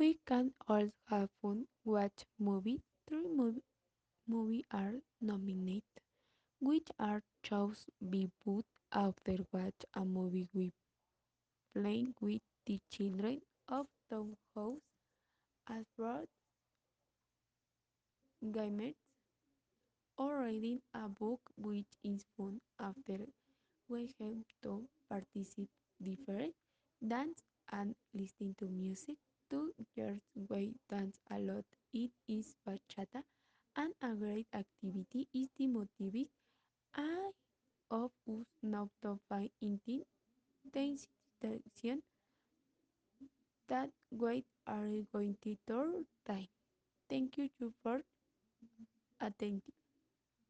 We can also fun, watch movie. Three movie, are nominated, which are chose be put after watch a movie we playing with the children of the house as board gamers or reading a book which is fun after we have to participate different dance and listening to music. Two years we dance a lot. It is bachata and a great activity is the motive I of us now to find intent that we are going to tour time. Thank you to for attention.